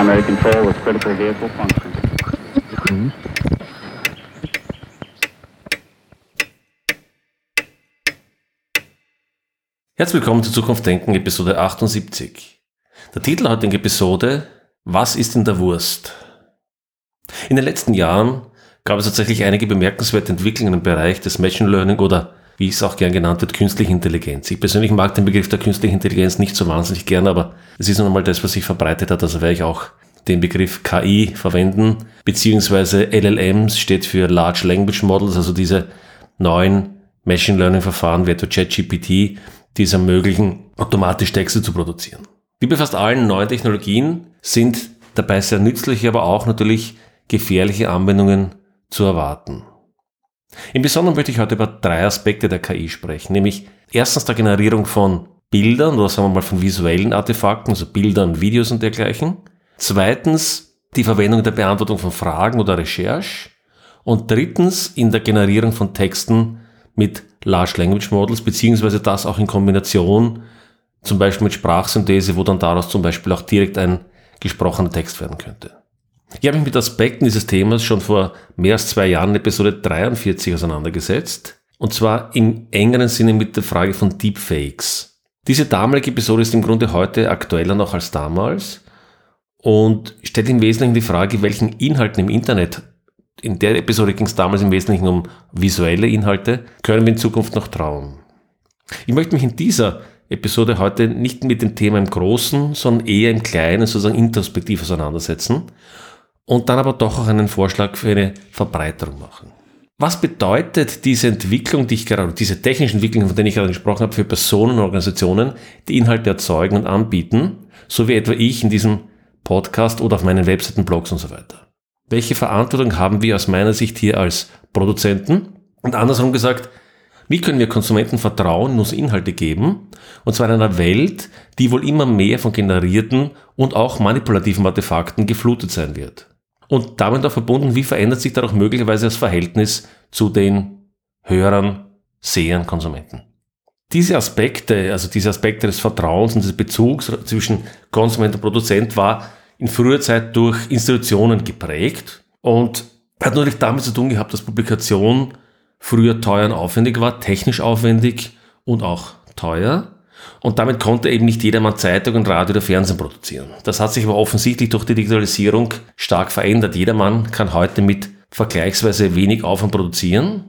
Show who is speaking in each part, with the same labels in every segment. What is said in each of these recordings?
Speaker 1: primary control with critical vehicle function.
Speaker 2: Herzlich willkommen zu Zukunft Denken, Episode 78. Der Titel der heutigen Episode, Was ist in der Wurst? In den letzten Jahren gab es tatsächlich einige bemerkenswerte Entwicklungen im Bereich des Machine Learning oder wie es auch gern genannt wird, künstliche Intelligenz. Ich persönlich mag den Begriff der künstlichen Intelligenz nicht so wahnsinnig gern, aber es ist nun einmal das, was sich verbreitet hat, also werde ich auch den Begriff KI verwenden, beziehungsweise LLMs steht für Large Language Models, also diese neuen Machine Learning Verfahren wie etwa ChatGPT, die es ermöglichen, automatisch Texte zu produzieren. Wie bei fast allen neuen Technologien sind dabei sehr nützliche, aber auch natürlich gefährliche Anwendungen zu erwarten. Im Besonderen möchte ich heute über drei Aspekte der KI sprechen, nämlich erstens der Generierung von Bildern oder sagen wir mal von visuellen Artefakten, also Bildern, Videos und dergleichen. Zweitens die Verwendung der Beantwortung von Fragen oder Recherche. Und drittens in der Generierung von Texten mit Large Language Models, beziehungsweise das auch in Kombination zum Beispiel mit Sprachsynthese, wo dann daraus zum Beispiel auch direkt ein gesprochener Text werden könnte. Ich habe mich mit Aspekten dieses Themas schon vor mehr als zwei Jahren in Episode 43 auseinandergesetzt. Und zwar im engeren Sinne mit der Frage von Deepfakes. Diese damalige Episode ist im Grunde heute aktueller noch als damals und stellt im Wesentlichen die Frage, welchen Inhalten im Internet, in der Episode ging es damals im Wesentlichen um visuelle Inhalte, können wir in Zukunft noch trauen. Ich möchte mich in dieser Episode heute nicht mit dem Thema im Großen, sondern eher im Kleinen, sozusagen introspektiv auseinandersetzen und dann aber doch auch einen Vorschlag für eine Verbreiterung machen. Was bedeutet diese Entwicklung, die ich gerade, diese technischen Entwicklungen, von denen ich gerade gesprochen habe, für Personen und Organisationen, die Inhalte erzeugen und anbieten, so wie etwa ich in diesem Podcast oder auf meinen Webseiten, Blogs und so weiter? Welche Verantwortung haben wir aus meiner Sicht hier als Produzenten? Und andersrum gesagt, wie können wir Konsumenten Vertrauen in unsere Inhalte geben? Und zwar in einer Welt, die wohl immer mehr von generierten und auch manipulativen Artefakten geflutet sein wird. Und damit auch verbunden, wie verändert sich dadurch möglicherweise das Verhältnis zu den Hörern, Sehern, Konsumenten. Diese Aspekte, also diese Aspekte des Vertrauens und des Bezugs zwischen Konsument und Produzent war in früher Zeit durch Institutionen geprägt und hat natürlich damit zu tun gehabt, dass Publikation früher teuer und aufwendig war, technisch aufwendig und auch teuer. Und damit konnte eben nicht jedermann Zeitungen, Radio oder Fernsehen produzieren. Das hat sich aber offensichtlich durch die Digitalisierung stark verändert. Jedermann kann heute mit vergleichsweise wenig Aufwand produzieren.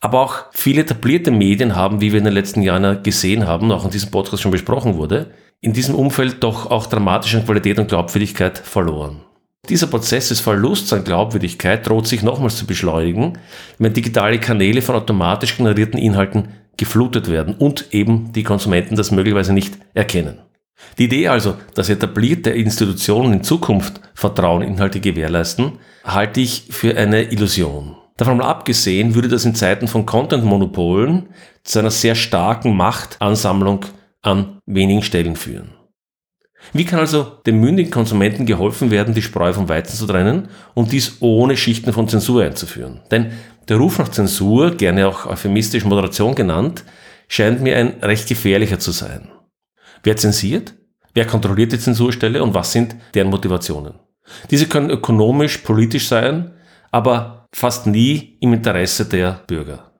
Speaker 2: Aber auch viele etablierte Medien haben, wie wir in den letzten Jahren gesehen haben, auch in diesem Podcast schon besprochen wurde, in diesem Umfeld doch auch dramatisch an Qualität und Glaubwürdigkeit verloren. Dieser Prozess des Verlusts an Glaubwürdigkeit droht sich nochmals zu beschleunigen, wenn digitale Kanäle von automatisch generierten Inhalten geflutet werden und eben die Konsumenten das möglicherweise nicht erkennen. Die Idee also, dass etablierte Institutionen in Zukunft Vertrauen in Inhalte gewährleisten, halte ich für eine Illusion. Davon mal abgesehen würde das in Zeiten von Content-Monopolen zu einer sehr starken Machtansammlung an wenigen Stellen führen. Wie kann also dem mündigen Konsumenten geholfen werden, die Spreu vom Weizen zu trennen und dies ohne Schichten von Zensur einzuführen? Denn der Ruf nach Zensur, gerne auch euphemistisch Moderation genannt, scheint mir ein recht gefährlicher zu sein. Wer zensiert? Wer kontrolliert die Zensurstelle und was sind deren Motivationen? Diese können ökonomisch, politisch sein, aber fast nie im Interesse der Bürger.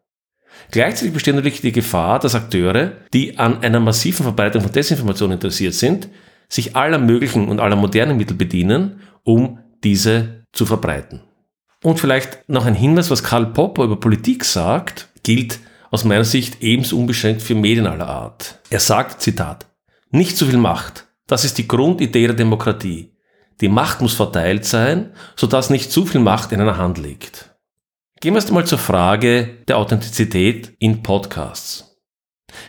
Speaker 2: Gleichzeitig besteht natürlich die Gefahr, dass Akteure, die an einer massiven Verbreitung von Desinformation interessiert sind, sich aller möglichen und aller modernen Mittel bedienen, um diese zu verbreiten. Und vielleicht noch ein Hinweis, was Karl Popper über Politik sagt, gilt aus meiner Sicht ebenso unbeschränkt für Medien aller Art. Er sagt, Zitat, nicht zu viel Macht. Das ist die Grundidee der Demokratie. Die Macht muss verteilt sein, sodass nicht zu viel Macht in einer Hand liegt. Gehen wir erst einmal zur Frage der Authentizität in Podcasts.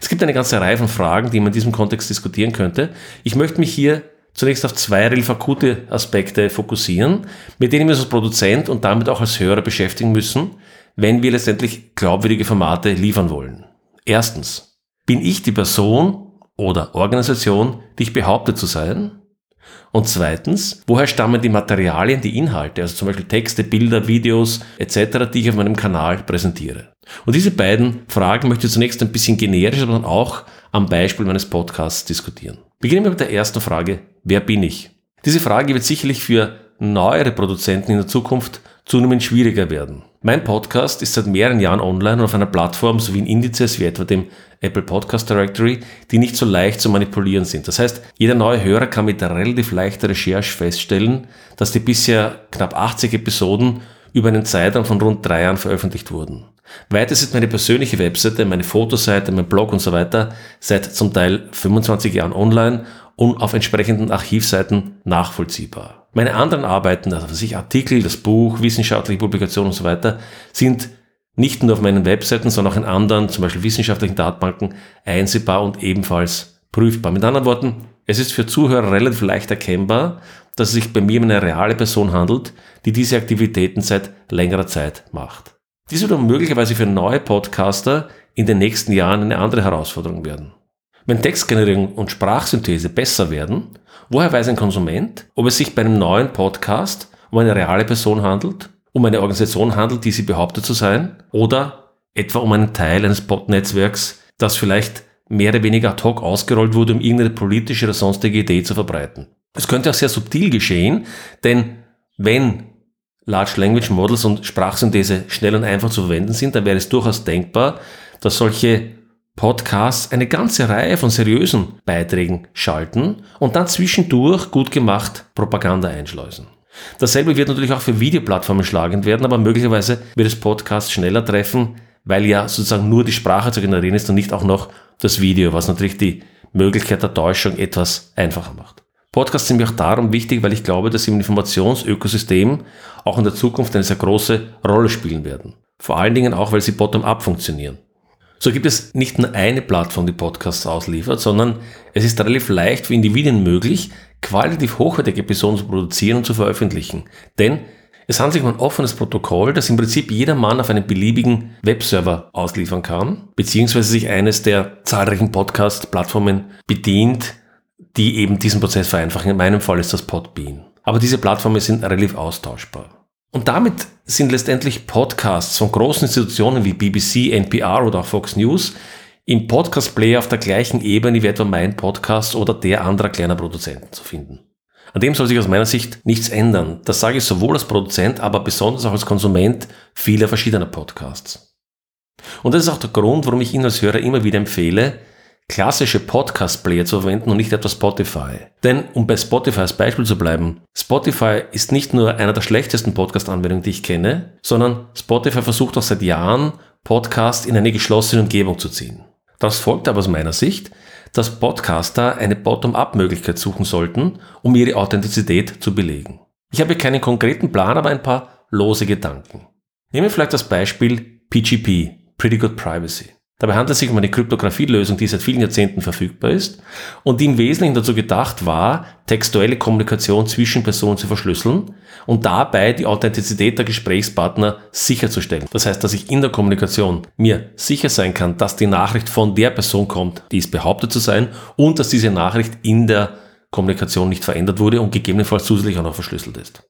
Speaker 2: Es gibt eine ganze Reihe von Fragen, die man in diesem Kontext diskutieren könnte. Ich möchte mich hier zunächst auf zwei relativ akute Aspekte fokussieren, mit denen wir uns als Produzent und damit auch als Hörer beschäftigen müssen, wenn wir letztendlich glaubwürdige Formate liefern wollen. Erstens, bin ich die Person oder Organisation, die ich behaupte zu sein? Und zweitens, woher stammen die Materialien, die Inhalte, also zum Beispiel Texte, Bilder, Videos etc., die ich auf meinem Kanal präsentiere? Und diese beiden Fragen möchte ich zunächst ein bisschen generisch, aber dann auch am Beispiel meines Podcasts diskutieren. Beginnen wir mit der ersten Frage, wer bin ich? Diese Frage wird sicherlich für neuere Produzenten in der Zukunft zunehmend schwieriger werden. Mein Podcast ist seit mehreren Jahren online und auf einer Plattform sowie in Indizes wie etwa dem Apple Podcast Directory, die nicht so leicht zu manipulieren sind. Das heißt, jeder neue Hörer kann mit relativ leichter Recherche feststellen, dass die bisher knapp 80 Episoden über einen Zeitraum von rund drei Jahren veröffentlicht wurden. Weiters ist meine persönliche Webseite, meine Fotoseite, mein Blog und so weiter seit zum Teil 25 Jahren online und auf entsprechenden Archivseiten nachvollziehbar. Meine anderen Arbeiten, also für sich Artikel, das Buch, wissenschaftliche Publikationen und so weiter, sind nicht nur auf meinen Webseiten, sondern auch in anderen, zum Beispiel wissenschaftlichen Datenbanken, einsehbar und ebenfalls prüfbar. Mit anderen Worten, es ist für Zuhörer relativ leicht erkennbar, dass es sich bei mir um eine reale Person handelt, die diese Aktivitäten seit längerer Zeit macht. Dies wird möglicherweise für neue Podcaster in den nächsten Jahren eine andere Herausforderung werden. Wenn Textgenerierung und Sprachsynthese besser werden, woher weiß ein Konsument, ob es sich bei einem neuen Podcast um eine reale Person handelt, um eine Organisation handelt, die sie behauptet zu sein, oder etwa um einen Teil eines Bot-Netzwerks, das vielleicht mehr oder weniger ad hoc ausgerollt wurde, um irgendeine politische oder sonstige Idee zu verbreiten. Es könnte auch sehr subtil geschehen, denn wenn Large Language Models und Sprachsynthese schnell und einfach zu verwenden sind, dann wäre es durchaus denkbar, dass solche Podcasts eine ganze Reihe von seriösen Beiträgen schalten und dann zwischendurch gut gemacht Propaganda einschleusen. Dasselbe wird natürlich auch für Videoplattformen schlagend werden, aber möglicherweise wird es Podcasts schneller treffen, weil ja sozusagen nur die Sprache zu generieren ist und nicht auch noch das Video, was natürlich die Möglichkeit der Täuschung etwas einfacher macht. Podcasts sind mir auch darum wichtig, weil ich glaube, dass sie im Informationsökosystem auch in der Zukunft eine sehr große Rolle spielen werden. Vor allen Dingen auch, weil sie bottom-up funktionieren. So gibt es nicht nur eine Plattform, die Podcasts ausliefert, sondern es ist relativ leicht für Individuen möglich, qualitativ hochwertige Episoden zu produzieren und zu veröffentlichen. Denn es handelt sich um ein offenes Protokoll, das im Prinzip jeder Mann auf einem beliebigen Webserver ausliefern kann, beziehungsweise sich eines der zahlreichen Podcast-Plattformen bedient, die eben diesen Prozess vereinfachen. In meinem Fall ist das Podbean. Aber diese Plattformen sind relativ austauschbar. Und damit sind letztendlich Podcasts von großen Institutionen wie BBC, NPR oder auch Fox News im Podcast-Player auf der gleichen Ebene wie etwa mein Podcast oder der anderer kleiner Produzenten zu finden. An dem soll sich aus meiner Sicht nichts ändern. Das sage ich sowohl als Produzent, aber besonders auch als Konsument vieler verschiedener Podcasts. Und das ist auch der Grund, warum ich Ihnen als Hörer immer wieder empfehle, klassische Podcast-Player zu verwenden und nicht etwa Spotify. Denn, um bei Spotify als Beispiel zu bleiben, Spotify ist nicht nur einer der schlechtesten Podcast-Anwendungen, die ich kenne, sondern Spotify versucht auch seit Jahren, Podcasts in eine geschlossene Umgebung zu ziehen. Das folgt aber aus meiner Sicht, dass Podcaster eine Bottom-up-Möglichkeit suchen sollten, um ihre Authentizität zu belegen. Ich habe keinen konkreten Plan, aber ein paar lose Gedanken. Nehmen wir vielleicht das Beispiel PGP, Pretty Good Privacy. Dabei handelt es sich um eine Kryptographielösung, die seit vielen Jahrzehnten verfügbar ist und die im Wesentlichen dazu gedacht war, textuelle Kommunikation zwischen Personen zu verschlüsseln und dabei die Authentizität der Gesprächspartner sicherzustellen. Das heißt, dass ich in der Kommunikation mir sicher sein kann, dass die Nachricht von der Person kommt, die es behauptet zu sein und dass diese Nachricht in der Kommunikation nicht verändert wurde und gegebenenfalls zusätzlich auch noch verschlüsselt ist.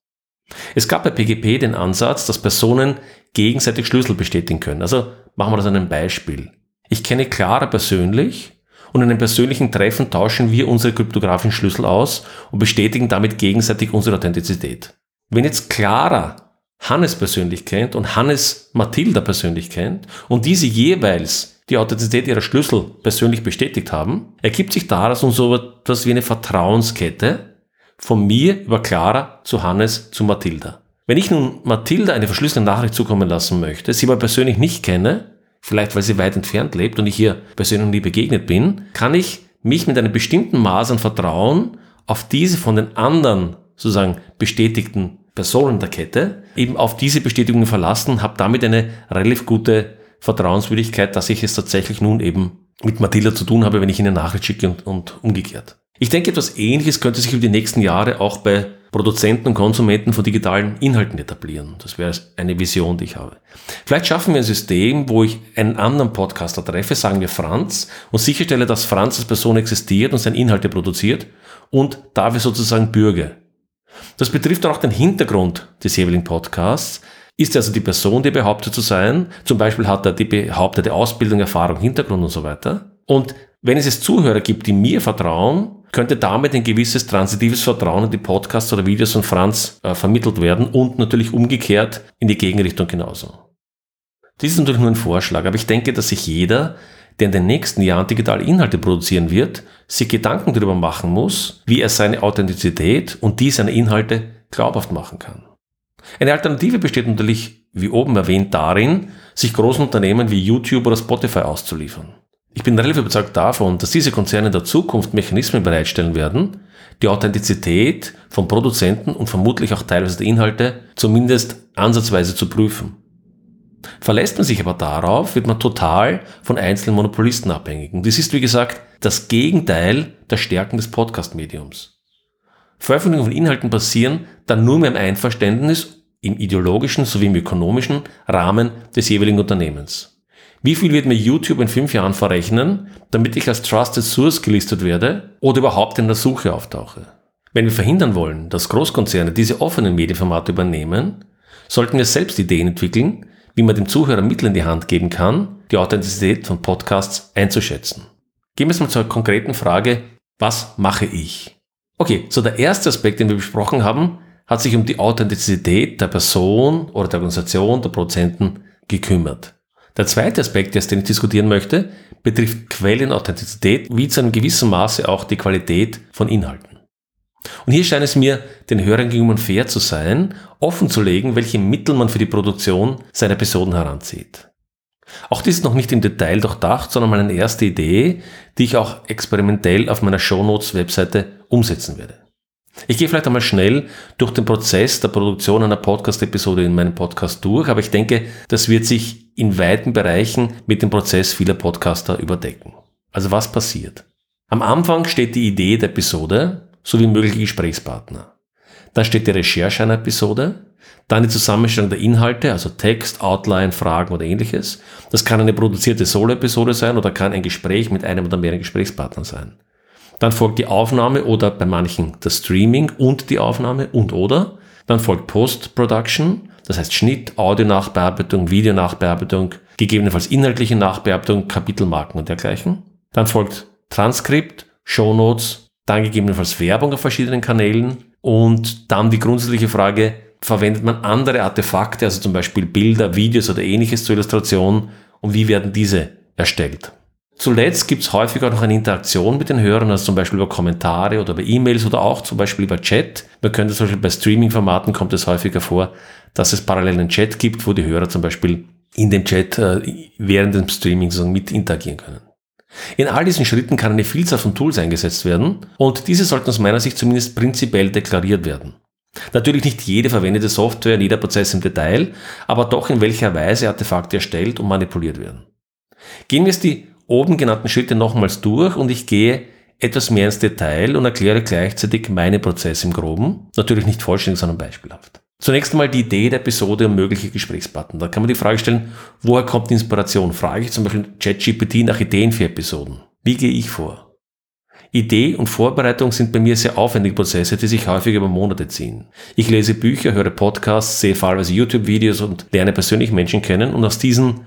Speaker 2: Es gab bei PGP den Ansatz, dass Personen gegenseitig Schlüssel bestätigen können. Also machen wir das an einem Beispiel. Ich kenne Clara persönlich und in einem persönlichen Treffen tauschen wir unsere kryptografischen Schlüssel aus und bestätigen damit gegenseitig unsere Authentizität. Wenn jetzt Clara Hannes persönlich kennt und Hannes Mathilda persönlich kennt und diese jeweils die Authentizität ihrer Schlüssel persönlich bestätigt haben, ergibt sich daraus so etwas wie eine Vertrauenskette von mir über Clara zu Hannes zu Mathilda. Wenn ich nun Mathilda eine verschlüsselte Nachricht zukommen lassen möchte, sie aber persönlich nicht kenne, vielleicht weil sie weit entfernt lebt und ich ihr persönlich nie begegnet bin, kann ich mich mit einem bestimmten Maß an Vertrauen auf diese von den anderen sozusagen bestätigten Personen der Kette eben auf diese Bestätigungen verlassen, habe damit eine relativ gute Vertrauenswürdigkeit, dass ich es tatsächlich nun eben mit Mathilda zu tun habe, wenn ich ihnen eine Nachricht schicke und, und umgekehrt. Ich denke, etwas Ähnliches könnte sich über die nächsten Jahre auch bei Produzenten und Konsumenten von digitalen Inhalten etablieren. Das wäre eine Vision, die ich habe. Vielleicht schaffen wir ein System, wo ich einen anderen Podcaster treffe, sagen wir Franz, und sicherstelle, dass Franz als Person existiert und seine Inhalte produziert und dafür sozusagen bürge. Das betrifft auch den Hintergrund des jeweiligen Podcasts. Ist er also die Person, die behauptet zu sein? Zum Beispiel hat er die behauptete Ausbildung, Erfahrung, Hintergrund und so weiter. Und wenn es jetzt Zuhörer gibt, die mir vertrauen, könnte damit ein gewisses transitives Vertrauen in die Podcasts oder Videos von Franz äh, vermittelt werden und natürlich umgekehrt in die Gegenrichtung genauso. Dies ist natürlich nur ein Vorschlag, aber ich denke, dass sich jeder, der in den nächsten Jahren digitale Inhalte produzieren wird, sich Gedanken darüber machen muss, wie er seine Authentizität und die seiner Inhalte glaubhaft machen kann. Eine Alternative besteht natürlich, wie oben erwähnt, darin, sich großen Unternehmen wie YouTube oder Spotify auszuliefern. Ich bin relativ überzeugt davon, dass diese Konzerne in der Zukunft Mechanismen bereitstellen werden, die Authentizität von Produzenten und vermutlich auch teilweise der Inhalte zumindest ansatzweise zu prüfen. Verlässt man sich aber darauf, wird man total von einzelnen Monopolisten abhängig. Und das ist, wie gesagt, das Gegenteil der Stärken des Podcast-Mediums. Veröffentlichungen von Inhalten passieren dann nur mehr im Einverständnis im ideologischen sowie im ökonomischen Rahmen des jeweiligen Unternehmens. Wie viel wird mir YouTube in fünf Jahren verrechnen, damit ich als Trusted Source gelistet werde oder überhaupt in der Suche auftauche? Wenn wir verhindern wollen, dass Großkonzerne diese offenen Medienformate übernehmen, sollten wir selbst Ideen entwickeln, wie man dem Zuhörer Mittel in die Hand geben kann, die Authentizität von Podcasts einzuschätzen. Gehen wir jetzt mal zur konkreten Frage, was mache ich? Okay, so der erste Aspekt, den wir besprochen haben, hat sich um die Authentizität der Person oder der Organisation, der Produzenten gekümmert. Der zweite Aspekt, den ich diskutieren möchte, betrifft Quellenauthentizität, wie zu einem gewissen Maße auch die Qualität von Inhalten. Und hier scheint es mir den Hörern gegenüber fair zu sein, offen zu legen, welche Mittel man für die Produktion seiner Episoden heranzieht. Auch dies ist noch nicht im Detail durchdacht, sondern mal eine erste Idee, die ich auch experimentell auf meiner Shownotes Webseite umsetzen werde. Ich gehe vielleicht einmal schnell durch den Prozess der Produktion einer Podcast-Episode in meinem Podcast durch, aber ich denke, das wird sich in weiten Bereichen mit dem Prozess vieler Podcaster überdecken. Also was passiert? Am Anfang steht die Idee der Episode sowie mögliche Gesprächspartner. Dann steht die Recherche einer Episode, dann die Zusammenstellung der Inhalte, also Text, Outline, Fragen oder ähnliches. Das kann eine produzierte Solo-Episode sein oder kann ein Gespräch mit einem oder mehreren Gesprächspartnern sein. Dann folgt die Aufnahme oder bei manchen das Streaming und die Aufnahme und oder. Dann folgt Post-Production, das heißt Schnitt, Audio-Nachbearbeitung, Videonachbearbeitung, gegebenenfalls inhaltliche Nachbearbeitung, Kapitelmarken und dergleichen. Dann folgt Transkript, Shownotes, dann gegebenenfalls Werbung auf verschiedenen Kanälen und dann die grundsätzliche Frage, verwendet man andere Artefakte, also zum Beispiel Bilder, Videos oder ähnliches zur Illustration und wie werden diese erstellt? Zuletzt gibt es häufiger noch eine Interaktion mit den Hörern, also zum Beispiel über Kommentare oder über E-Mails oder auch zum Beispiel über Chat. Man könnte zum Beispiel bei Streaming-Formaten kommt es häufiger vor, dass es parallel einen Chat gibt, wo die Hörer zum Beispiel in dem Chat äh, während dem Streaming sozusagen mit interagieren können. In all diesen Schritten kann eine Vielzahl von Tools eingesetzt werden und diese sollten aus meiner Sicht zumindest prinzipiell deklariert werden. Natürlich nicht jede verwendete Software, jeder Prozess im Detail, aber doch in welcher Weise Artefakte erstellt und manipuliert werden. Gehen wir jetzt die oben genannten Schritte nochmals durch und ich gehe etwas mehr ins Detail und erkläre gleichzeitig meine Prozesse im Groben. Natürlich nicht vollständig, sondern beispielhaft. Zunächst einmal die Idee der Episode und mögliche Gesprächspartner. Da kann man die Frage stellen, woher kommt die Inspiration? Frage ich zum Beispiel ChatGPT nach Ideen für Episoden. Wie gehe ich vor? Idee und Vorbereitung sind bei mir sehr aufwendige Prozesse, die sich häufig über Monate ziehen. Ich lese Bücher, höre Podcasts, sehe fallweise YouTube-Videos und lerne persönlich Menschen kennen und aus diesen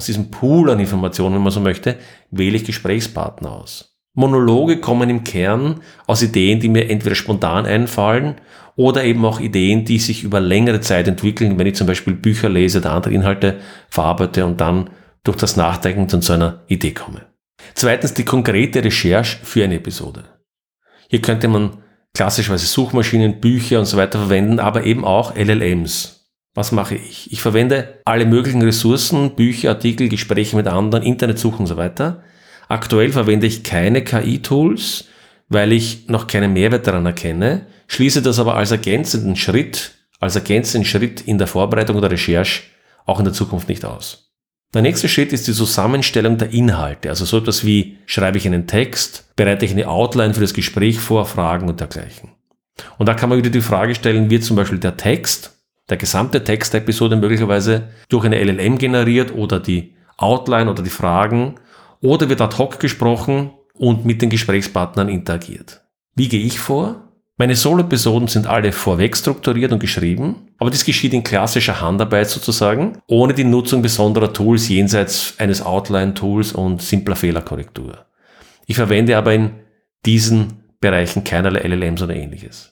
Speaker 2: aus diesem Pool an Informationen, wenn man so möchte, wähle ich Gesprächspartner aus. Monologe kommen im Kern aus Ideen, die mir entweder spontan einfallen oder eben auch Ideen, die sich über längere Zeit entwickeln, wenn ich zum Beispiel Bücher lese oder andere Inhalte verarbeite und dann durch das Nachdenken zu einer Idee komme. Zweitens die konkrete Recherche für eine Episode. Hier könnte man klassischerweise Suchmaschinen, Bücher und so weiter verwenden, aber eben auch LLMs, was mache ich? Ich verwende alle möglichen Ressourcen, Bücher, Artikel, Gespräche mit anderen, Internetsuchen und so weiter. Aktuell verwende ich keine KI-Tools, weil ich noch keinen Mehrwert daran erkenne, schließe das aber als ergänzenden Schritt, als ergänzenden Schritt in der Vorbereitung oder Recherche auch in der Zukunft nicht aus. Der nächste Schritt ist die Zusammenstellung der Inhalte, also so etwas wie schreibe ich einen Text, bereite ich eine Outline für das Gespräch vor, Fragen und dergleichen. Und da kann man wieder die Frage stellen, wird zum Beispiel der Text der gesamte Text der Episode möglicherweise durch eine LLM generiert oder die Outline oder die Fragen oder wird ad hoc gesprochen und mit den Gesprächspartnern interagiert. Wie gehe ich vor? Meine Solo-Episoden sind alle vorweg strukturiert und geschrieben, aber dies geschieht in klassischer Handarbeit sozusagen, ohne die Nutzung besonderer Tools jenseits eines Outline-Tools und simpler Fehlerkorrektur. Ich verwende aber in diesen Bereichen keinerlei LLMs oder ähnliches.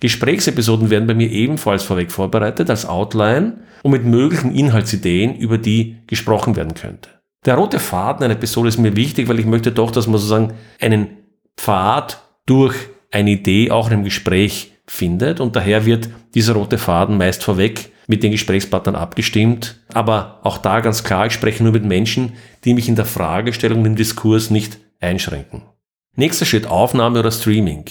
Speaker 2: Gesprächsepisoden werden bei mir ebenfalls vorweg vorbereitet als Outline und mit möglichen Inhaltsideen, über die gesprochen werden könnte. Der rote Faden einer Episode ist mir wichtig, weil ich möchte doch, dass man sozusagen einen Pfad durch eine Idee auch in einem Gespräch findet und daher wird dieser rote Faden meist vorweg mit den Gesprächspartnern abgestimmt. Aber auch da ganz klar, ich spreche nur mit Menschen, die mich in der Fragestellung im Diskurs nicht einschränken. Nächster Schritt, Aufnahme oder Streaming.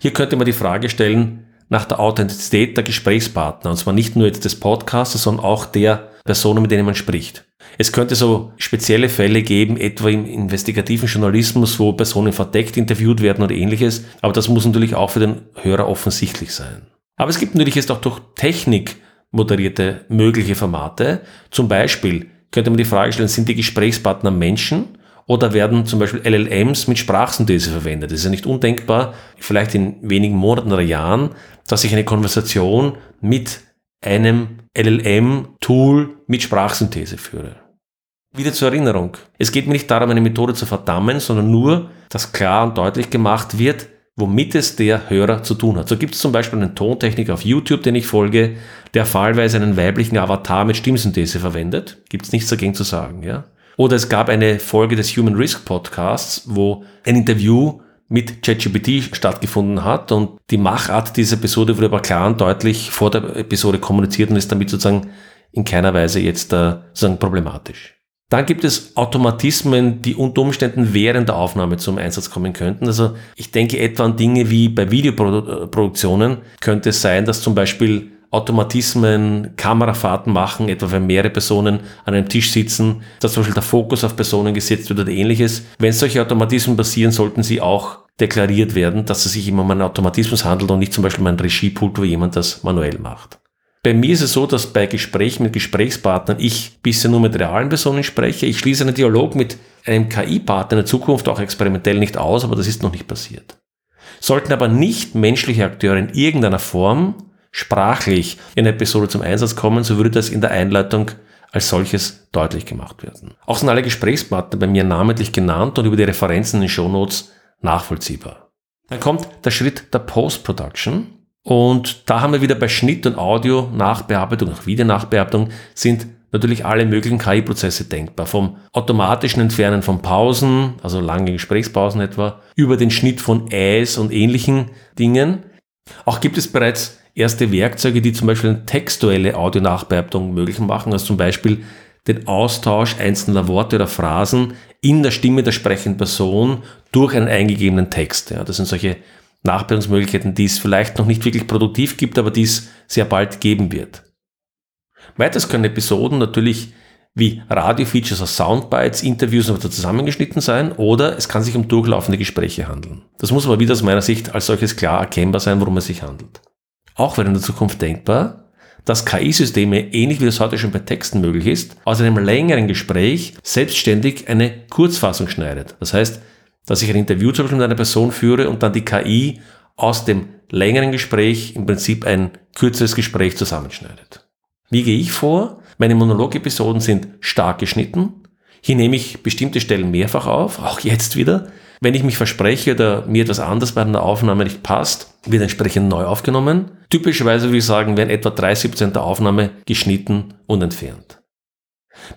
Speaker 2: Hier könnte man die Frage stellen nach der Authentizität der Gesprächspartner, und zwar nicht nur jetzt des Podcasters, sondern auch der Personen, mit denen man spricht. Es könnte so spezielle Fälle geben, etwa im investigativen Journalismus, wo Personen verdeckt interviewt werden oder ähnliches, aber das muss natürlich auch für den Hörer offensichtlich sein. Aber es gibt natürlich jetzt auch durch Technik moderierte mögliche Formate. Zum Beispiel könnte man die Frage stellen, sind die Gesprächspartner Menschen oder werden zum Beispiel LLMs mit Sprachsynthese verwendet? Es ist ja nicht undenkbar, vielleicht in wenigen Monaten oder Jahren, dass ich eine Konversation mit einem LLM-Tool mit Sprachsynthese führe. Wieder zur Erinnerung. Es geht mir nicht darum, eine Methode zu verdammen, sondern nur, dass klar und deutlich gemacht wird, womit es der Hörer zu tun hat. So gibt es zum Beispiel einen Tontechniker auf YouTube, den ich folge, der fallweise einen weiblichen Avatar mit Stimmsynthese verwendet. Gibt es nichts dagegen zu sagen, ja. Oder es gab eine Folge des Human Risk Podcasts, wo ein Interview mit ChatGPT stattgefunden hat und die Machart dieser Episode wurde aber klar und deutlich vor der Episode kommuniziert und ist damit sozusagen in keiner Weise jetzt äh, sozusagen problematisch. Dann gibt es Automatismen, die unter Umständen während der Aufnahme zum Einsatz kommen könnten. Also ich denke etwa an Dinge wie bei Videoproduktionen könnte es sein, dass zum Beispiel Automatismen Kamerafahrten machen, etwa wenn mehrere Personen an einem Tisch sitzen, dass zum Beispiel der Fokus auf Personen gesetzt wird oder ähnliches. Wenn solche Automatismen passieren, sollten sie auch deklariert werden, dass es sich immer um einen Automatismus handelt und nicht zum Beispiel um ein Regiepult, wo jemand das manuell macht. Bei mir ist es so, dass bei Gesprächen mit Gesprächspartnern ich bisher nur mit realen Personen spreche. Ich schließe einen Dialog mit einem KI-Partner in der Zukunft auch experimentell nicht aus, aber das ist noch nicht passiert. Sollten aber nicht menschliche Akteure in irgendeiner Form sprachlich in der Episode zum Einsatz kommen, so würde das in der Einleitung als solches deutlich gemacht werden. Auch sind alle Gesprächspartner bei mir namentlich genannt und über die Referenzen in den Shownotes nachvollziehbar. Dann kommt der Schritt der Post-Production. Und da haben wir wieder bei Schnitt und Audio, Nachbearbeitung, auch Videonachbearbeitung sind natürlich alle möglichen KI-Prozesse denkbar. Vom automatischen Entfernen von Pausen, also lange Gesprächspausen etwa, über den Schnitt von Äs und ähnlichen Dingen. Auch gibt es bereits erste Werkzeuge, die zum Beispiel eine textuelle Audionachbearbeitung möglich machen, also zum Beispiel den Austausch einzelner Worte oder Phrasen in der Stimme der sprechenden Person durch einen eingegebenen Text. Ja, das sind solche Nachbildungsmöglichkeiten, die es vielleicht noch nicht wirklich produktiv gibt, aber die es sehr bald geben wird. Weiters können Episoden natürlich wie Radio-Features oder Soundbites, Interviews und zusammengeschnitten sein oder es kann sich um durchlaufende Gespräche handeln. Das muss aber wieder aus meiner Sicht als solches klar erkennbar sein, worum es sich handelt. Auch wäre in der Zukunft denkbar, dass KI-Systeme, ähnlich wie das heute schon bei Texten möglich ist, aus einem längeren Gespräch selbstständig eine Kurzfassung schneidet. Das heißt, dass ich ein Interview zum Beispiel mit einer Person führe und dann die KI aus dem längeren Gespräch im Prinzip ein kürzeres Gespräch zusammenschneidet. Wie gehe ich vor? Meine Monologepisoden sind stark geschnitten. Hier nehme ich bestimmte Stellen mehrfach auf, auch jetzt wieder. Wenn ich mich verspreche oder mir etwas anderes bei einer Aufnahme nicht passt, wird entsprechend neu aufgenommen. Typischerweise würde ich sagen, werden etwa 30% der Aufnahme geschnitten und entfernt.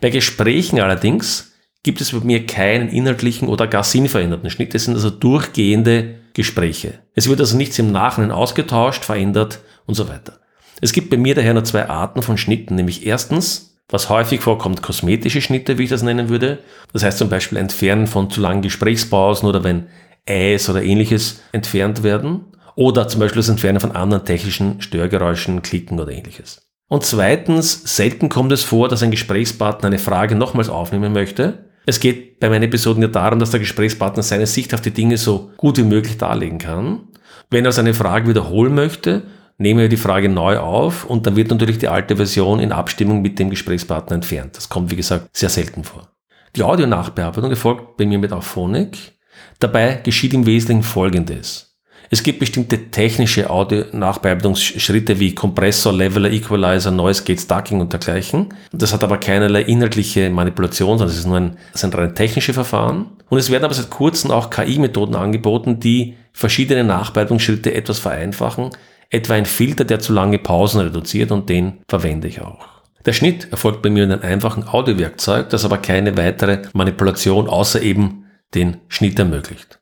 Speaker 2: Bei Gesprächen allerdings gibt es bei mir keinen inhaltlichen oder gar sinnveränderten Schnitt. Es sind also durchgehende Gespräche. Es wird also nichts im Nachhinein ausgetauscht, verändert und so weiter. Es gibt bei mir daher nur zwei Arten von Schnitten, nämlich erstens, was häufig vorkommt, kosmetische Schnitte, wie ich das nennen würde. Das heißt zum Beispiel Entfernen von zu langen Gesprächspausen oder wenn Eis oder ähnliches entfernt werden. Oder zum Beispiel das Entfernen von anderen technischen Störgeräuschen, Klicken oder ähnliches. Und zweitens, selten kommt es vor, dass ein Gesprächspartner eine Frage nochmals aufnehmen möchte es geht bei meinen Episoden ja darum, dass der Gesprächspartner seine Sicht auf die Dinge so gut wie möglich darlegen kann. Wenn er seine Frage wiederholen möchte, nehmen wir die Frage neu auf und dann wird natürlich die alte Version in Abstimmung mit dem Gesprächspartner entfernt. Das kommt, wie gesagt, sehr selten vor. Die Audionachbearbeitung erfolgt bei mir mit Auphonic. Dabei geschieht im Wesentlichen Folgendes. Es gibt bestimmte technische Audio-Nachbearbeitungsschritte wie Kompressor, Leveler, Equalizer, Noise Gate, Ducking und dergleichen. Das hat aber keinerlei inhaltliche Manipulation, sondern es ist nur ein, sind rein technische Verfahren. Und es werden aber seit kurzem auch KI-Methoden angeboten, die verschiedene Nachbearbeitungsschritte etwas vereinfachen. Etwa ein Filter, der zu lange Pausen reduziert und den verwende ich auch. Der Schnitt erfolgt bei mir in einem einfachen Audiowerkzeug, das aber keine weitere Manipulation außer eben den Schnitt ermöglicht.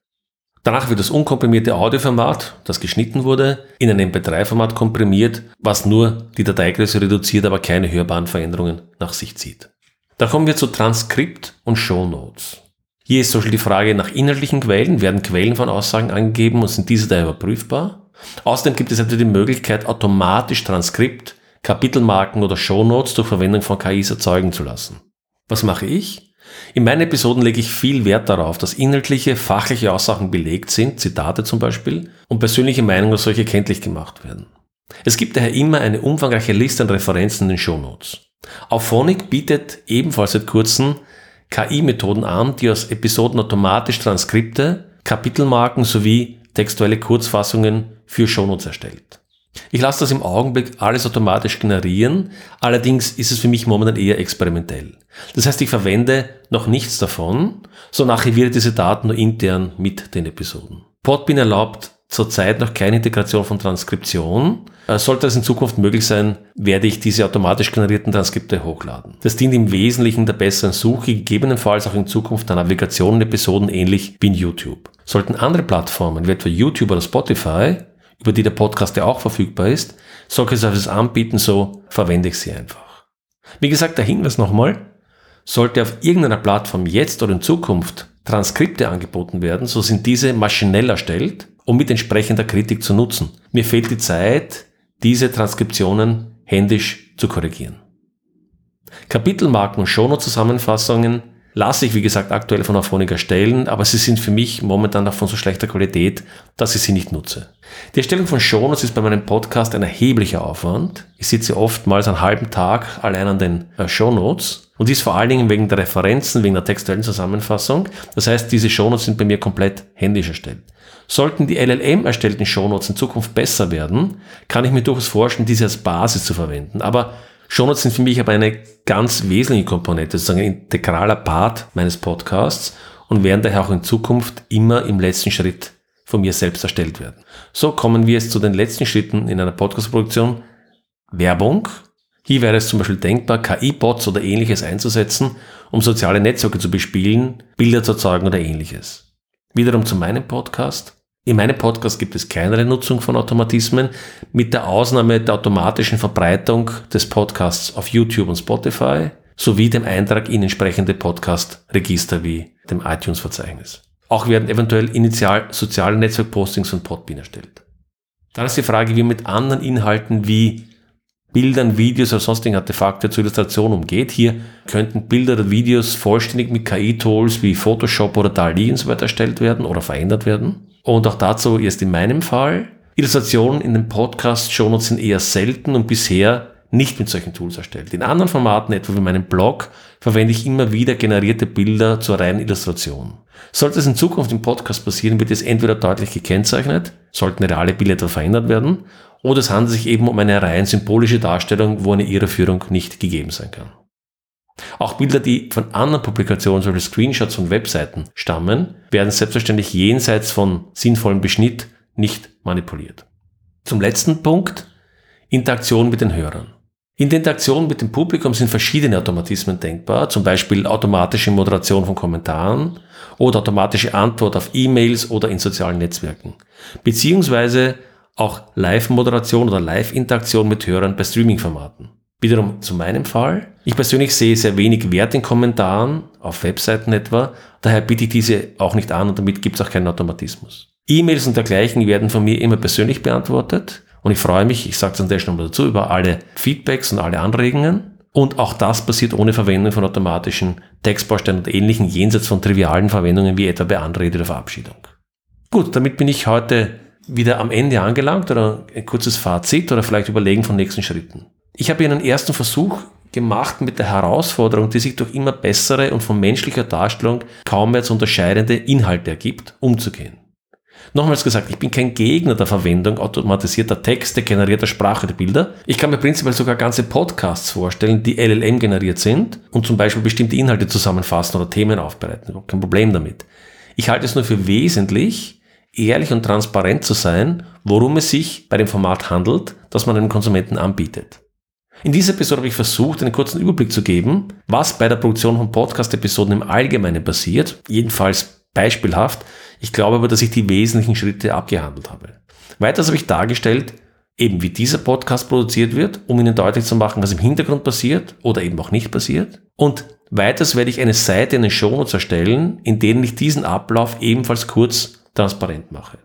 Speaker 2: Danach wird das unkomprimierte Audioformat, das geschnitten wurde, in ein MP3-Format komprimiert, was nur die Dateigröße reduziert, aber keine hörbaren Veränderungen nach sich zieht. Da kommen wir zu Transkript und Show Notes. Hier ist zum Beispiel die Frage nach inhaltlichen Quellen. Werden Quellen von Aussagen angegeben und sind diese da überprüfbar? Außerdem gibt es natürlich die Möglichkeit, automatisch Transkript, Kapitelmarken oder Show Notes durch Verwendung von KIs erzeugen zu lassen. Was mache ich? In meinen Episoden lege ich viel Wert darauf, dass inhaltliche, fachliche Aussagen belegt sind, Zitate zum Beispiel, und persönliche Meinungen als solche kenntlich gemacht werden. Es gibt daher immer eine umfangreiche Liste an Referenzen in den Shownotes. Auphonic bietet ebenfalls seit kurzem KI-Methoden an, die aus Episoden automatisch Transkripte, Kapitelmarken sowie textuelle Kurzfassungen für Shownotes erstellt. Ich lasse das im Augenblick alles automatisch generieren, allerdings ist es für mich momentan eher experimentell. Das heißt, ich verwende noch nichts davon, sondern archiviere diese Daten nur intern mit den Episoden. Podbean erlaubt zurzeit noch keine Integration von Transkription. Äh, sollte es in Zukunft möglich sein, werde ich diese automatisch generierten Transkripte hochladen. Das dient im Wesentlichen der besseren Suche, gegebenenfalls auch in Zukunft der Navigation in Episoden ähnlich wie in YouTube. Sollten andere Plattformen, wie etwa YouTube oder Spotify, über die der Podcast ja auch verfügbar ist, solche Services anbieten, so verwende ich sie einfach. Wie gesagt, der Hinweis nochmal, sollte auf irgendeiner Plattform jetzt oder in Zukunft Transkripte angeboten werden, so sind diese maschinell erstellt, um mit entsprechender Kritik zu nutzen. Mir fehlt die Zeit, diese Transkriptionen händisch zu korrigieren. Kapitelmarken und Shownote-Zusammenfassungen lasse ich, wie gesagt, aktuell von Auphonic erstellen, aber sie sind für mich momentan noch von so schlechter Qualität, dass ich sie nicht nutze. Die Erstellung von Shownotes ist bei meinem Podcast ein erheblicher Aufwand. Ich sitze oftmals einen halben Tag allein an den äh, Shownotes und dies vor allen Dingen wegen der Referenzen, wegen der textuellen Zusammenfassung. Das heißt, diese Shownotes sind bei mir komplett händisch erstellt. Sollten die LLM erstellten Shownotes in Zukunft besser werden, kann ich mir durchaus vorstellen, diese als Basis zu verwenden. Aber Shownotes sind für mich aber eine ganz wesentliche Komponente, sozusagen ein integraler Part meines Podcasts und werden daher auch in Zukunft immer im letzten Schritt von mir selbst erstellt werden. So kommen wir jetzt zu den letzten Schritten in einer Podcast-Produktion. Werbung. Hier wäre es zum Beispiel denkbar, KI-Bots oder ähnliches einzusetzen, um soziale Netzwerke zu bespielen, Bilder zu erzeugen oder ähnliches. Wiederum zu meinem Podcast. In meinem Podcast gibt es keine Nutzung von Automatismen, mit der Ausnahme der automatischen Verbreitung des Podcasts auf YouTube und Spotify sowie dem Eintrag in entsprechende Podcast-Register wie dem iTunes-Verzeichnis. Auch werden eventuell initial soziale Netzwerkpostings von Podbean erstellt. Dann ist die Frage, wie man mit anderen Inhalten wie Bildern, Videos oder sonstigen Artefakte zur Illustration umgeht. Hier könnten Bilder oder Videos vollständig mit KI-Tools wie Photoshop oder DALI und so weiter erstellt werden oder verändert werden. Und auch dazu erst in meinem Fall. Illustrationen in den Podcast-Shownotes sind eher selten und bisher nicht mit solchen Tools erstellt. In anderen Formaten, etwa wie meinem Blog, verwende ich immer wieder generierte Bilder zur reinen Illustration. Sollte es in Zukunft im Podcast passieren, wird es entweder deutlich gekennzeichnet, sollten reale Bilder verändert werden, oder es handelt sich eben um eine rein symbolische Darstellung, wo eine Irreführung nicht gegeben sein kann. Auch Bilder, die von anderen Publikationen, zum Beispiel Screenshots von Webseiten stammen, werden selbstverständlich jenseits von sinnvollem Beschnitt nicht manipuliert. Zum letzten Punkt, Interaktion mit den Hörern. In der Interaktion mit dem Publikum sind verschiedene Automatismen denkbar, zum Beispiel automatische Moderation von Kommentaren oder automatische Antwort auf E-Mails oder in sozialen Netzwerken, beziehungsweise auch Live-Moderation oder Live-Interaktion mit Hörern bei Streaming-Formaten. Wiederum zu meinem Fall. Ich persönlich sehe sehr wenig Wert in Kommentaren, auf Webseiten etwa, daher biete ich diese auch nicht an und damit gibt es auch keinen Automatismus. E-Mails und dergleichen werden von mir immer persönlich beantwortet und ich freue mich, ich sage es an der Stelle nochmal dazu, über alle Feedbacks und alle Anregungen. Und auch das passiert ohne Verwendung von automatischen Textbausteinen und ähnlichen jenseits von trivialen Verwendungen wie etwa bei Anrede oder Verabschiedung. Gut, damit bin ich heute wieder am Ende angelangt oder ein kurzes Fazit oder vielleicht Überlegen von nächsten Schritten. Ich habe einen ersten Versuch gemacht mit der Herausforderung, die sich durch immer bessere und von menschlicher Darstellung kaum mehr zu unterscheidende Inhalte ergibt, umzugehen. Nochmals gesagt, ich bin kein Gegner der Verwendung automatisierter Texte, generierter Sprache oder Bilder. Ich kann mir prinzipiell sogar ganze Podcasts vorstellen, die LLM generiert sind und zum Beispiel bestimmte Inhalte zusammenfassen oder Themen aufbereiten. Kein Problem damit. Ich halte es nur für wesentlich, ehrlich und transparent zu sein, worum es sich bei dem Format handelt, das man einem Konsumenten anbietet. In dieser Episode habe ich versucht, einen kurzen Überblick zu geben, was bei der Produktion von Podcast-Episoden im Allgemeinen passiert, jedenfalls beispielhaft. Ich glaube aber, dass ich die wesentlichen Schritte abgehandelt habe. Weiters habe ich dargestellt, eben wie dieser Podcast produziert wird, um Ihnen deutlich zu machen, was im Hintergrund passiert oder eben auch nicht passiert. Und weiters werde ich eine Seite in den Shownotes erstellen, in denen ich diesen Ablauf ebenfalls kurz transparent mache.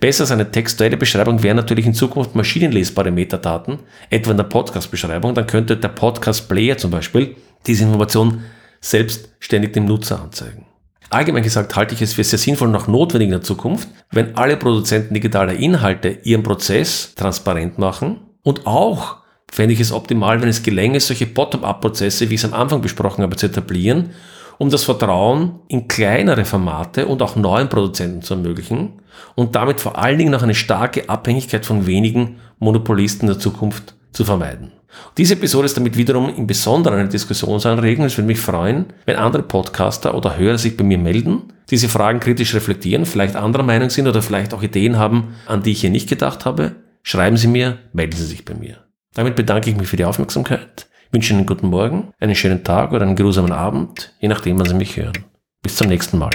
Speaker 2: Besser als eine textuelle Beschreibung wären natürlich in Zukunft maschinenlesbare Metadaten, etwa in der Podcast-Beschreibung. Dann könnte der Podcast-Player zum Beispiel diese Information selbstständig dem Nutzer anzeigen. Allgemein gesagt halte ich es für sehr sinnvoll und auch notwendig in der Zukunft, wenn alle Produzenten digitaler Inhalte ihren Prozess transparent machen und auch fände ich es optimal, wenn es gelänge, solche Bottom-up-Prozesse, wie ich es am Anfang besprochen habe, zu etablieren, um das Vertrauen in kleinere Formate und auch neuen Produzenten zu ermöglichen und damit vor allen Dingen auch eine starke Abhängigkeit von wenigen Monopolisten der Zukunft zu vermeiden. Diese Episode ist damit wiederum im Besonderen eine Diskussionsanregung. Es würde mich freuen, wenn andere Podcaster oder Hörer sich bei mir melden, diese Fragen kritisch reflektieren, vielleicht anderer Meinung sind oder vielleicht auch Ideen haben, an die ich hier nicht gedacht habe. Schreiben Sie mir, melden Sie sich bei mir. Damit bedanke ich mich für die Aufmerksamkeit, wünsche Ihnen einen guten Morgen, einen schönen Tag oder einen geruhsamen Abend, je nachdem, wann Sie mich hören. Bis zum nächsten Mal.